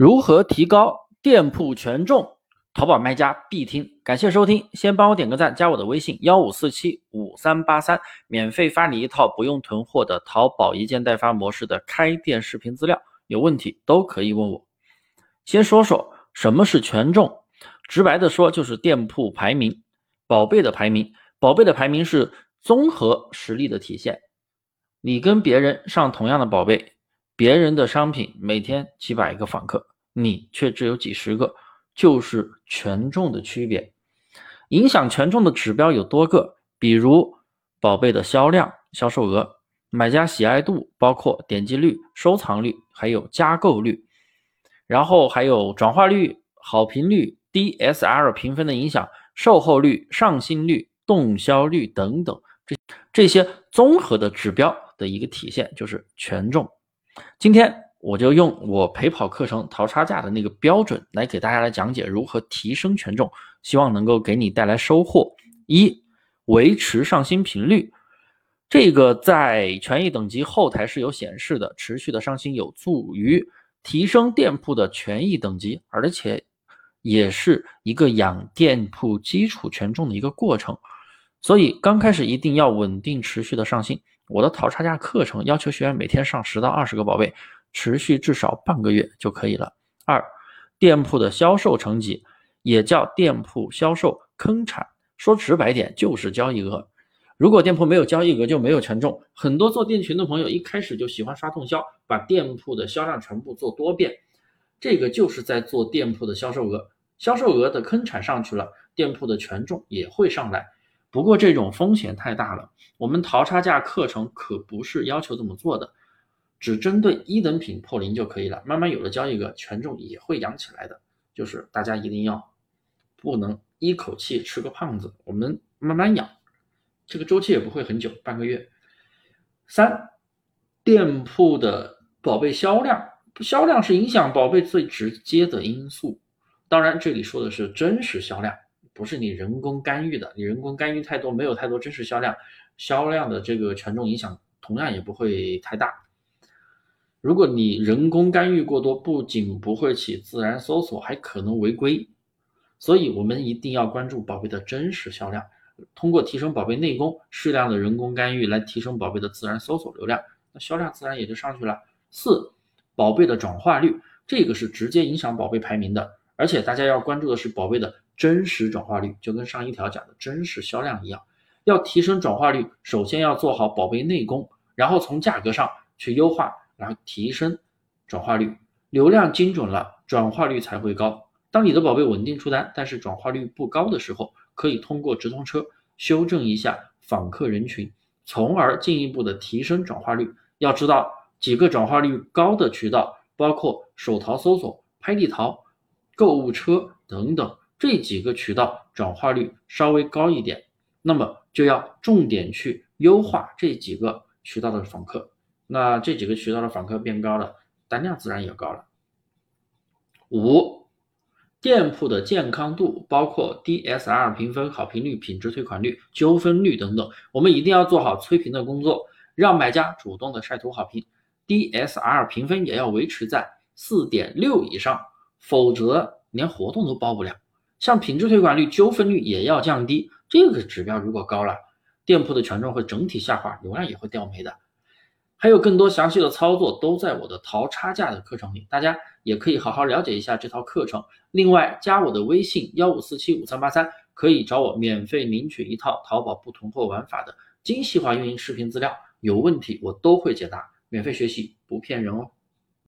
如何提高店铺权重？淘宝卖家必听。感谢收听，先帮我点个赞，加我的微信幺五四七五三八三，免费发你一套不用囤货的淘宝一件代发模式的开店视频资料。有问题都可以问我。先说说什么是权重，直白的说就是店铺排名，宝贝的排名，宝贝的排名是综合实力的体现。你跟别人上同样的宝贝。别人的商品每天几百个访客，你却只有几十个，就是权重的区别。影响权重的指标有多个，比如宝贝的销量、销售额、买家喜爱度，包括点击率、收藏率，还有加购率。然后还有转化率、好评率、DSR 评分的影响、售后率、上新率、动销率等等，这这些综合的指标的一个体现就是权重。今天我就用我陪跑课程淘差价的那个标准来给大家来讲解如何提升权重，希望能够给你带来收获。一、维持上新频率，这个在权益等级后台是有显示的，持续的上新有助于提升店铺的权益等级，而且也是一个养店铺基础权重的一个过程。所以刚开始一定要稳定持续的上新。我的淘差价课程要求学员每天上十到二十个宝贝，持续至少半个月就可以了。二，店铺的销售成绩也叫店铺销售坑产，说直白点就是交易额。如果店铺没有交易额，就没有权重。很多做店群的朋友一开始就喜欢刷动销，把店铺的销量全部做多遍，这个就是在做店铺的销售额。销售额的坑产上去了，店铺的权重也会上来。不过这种风险太大了，我们淘差价课程可不是要求这么做的，只针对一等品破零就可以了。慢慢有了交易额，权重也会养起来的。就是大家一定要不能一口气吃个胖子，我们慢慢养，这个周期也不会很久，半个月。三，店铺的宝贝销量，销量是影响宝贝最直接的因素。当然，这里说的是真实销量。不是你人工干预的，你人工干预太多，没有太多真实销量，销量的这个权重影响同样也不会太大。如果你人工干预过多，不仅不会起自然搜索，还可能违规。所以，我们一定要关注宝贝的真实销量，通过提升宝贝内功，适量的人工干预来提升宝贝的自然搜索流量，那销量自然也就上去了。四，宝贝的转化率，这个是直接影响宝贝排名的，而且大家要关注的是宝贝的。真实转化率就跟上一条讲的真实销量一样，要提升转化率，首先要做好宝贝内功，然后从价格上去优化，然后提升转化率，流量精准了，转化率才会高。当你的宝贝稳定出单，但是转化率不高的时候，可以通过直通车修正一下访客人群，从而进一步的提升转化率。要知道几个转化率高的渠道，包括手淘搜索、拍地淘、购物车等等。这几个渠道转化率稍微高一点，那么就要重点去优化这几个渠道的访客。那这几个渠道的访客变高了，单量自然也高了。五，店铺的健康度，包括 DSR 评分、好评率、品质退款率、纠纷率等等，我们一定要做好催评的工作，让买家主动的晒图好评。DSR 评分也要维持在四点六以上，否则连活动都包不了。像品质退款率、纠纷率也要降低，这个指标如果高了，店铺的权重会整体下滑，流量也会掉没的。还有更多详细的操作都在我的淘差价的课程里，大家也可以好好了解一下这套课程。另外加我的微信幺五四七五三八三，可以找我免费领取一套淘宝不囤货玩法的精细化运营视频资料，有问题我都会解答，免费学习不骗人哦。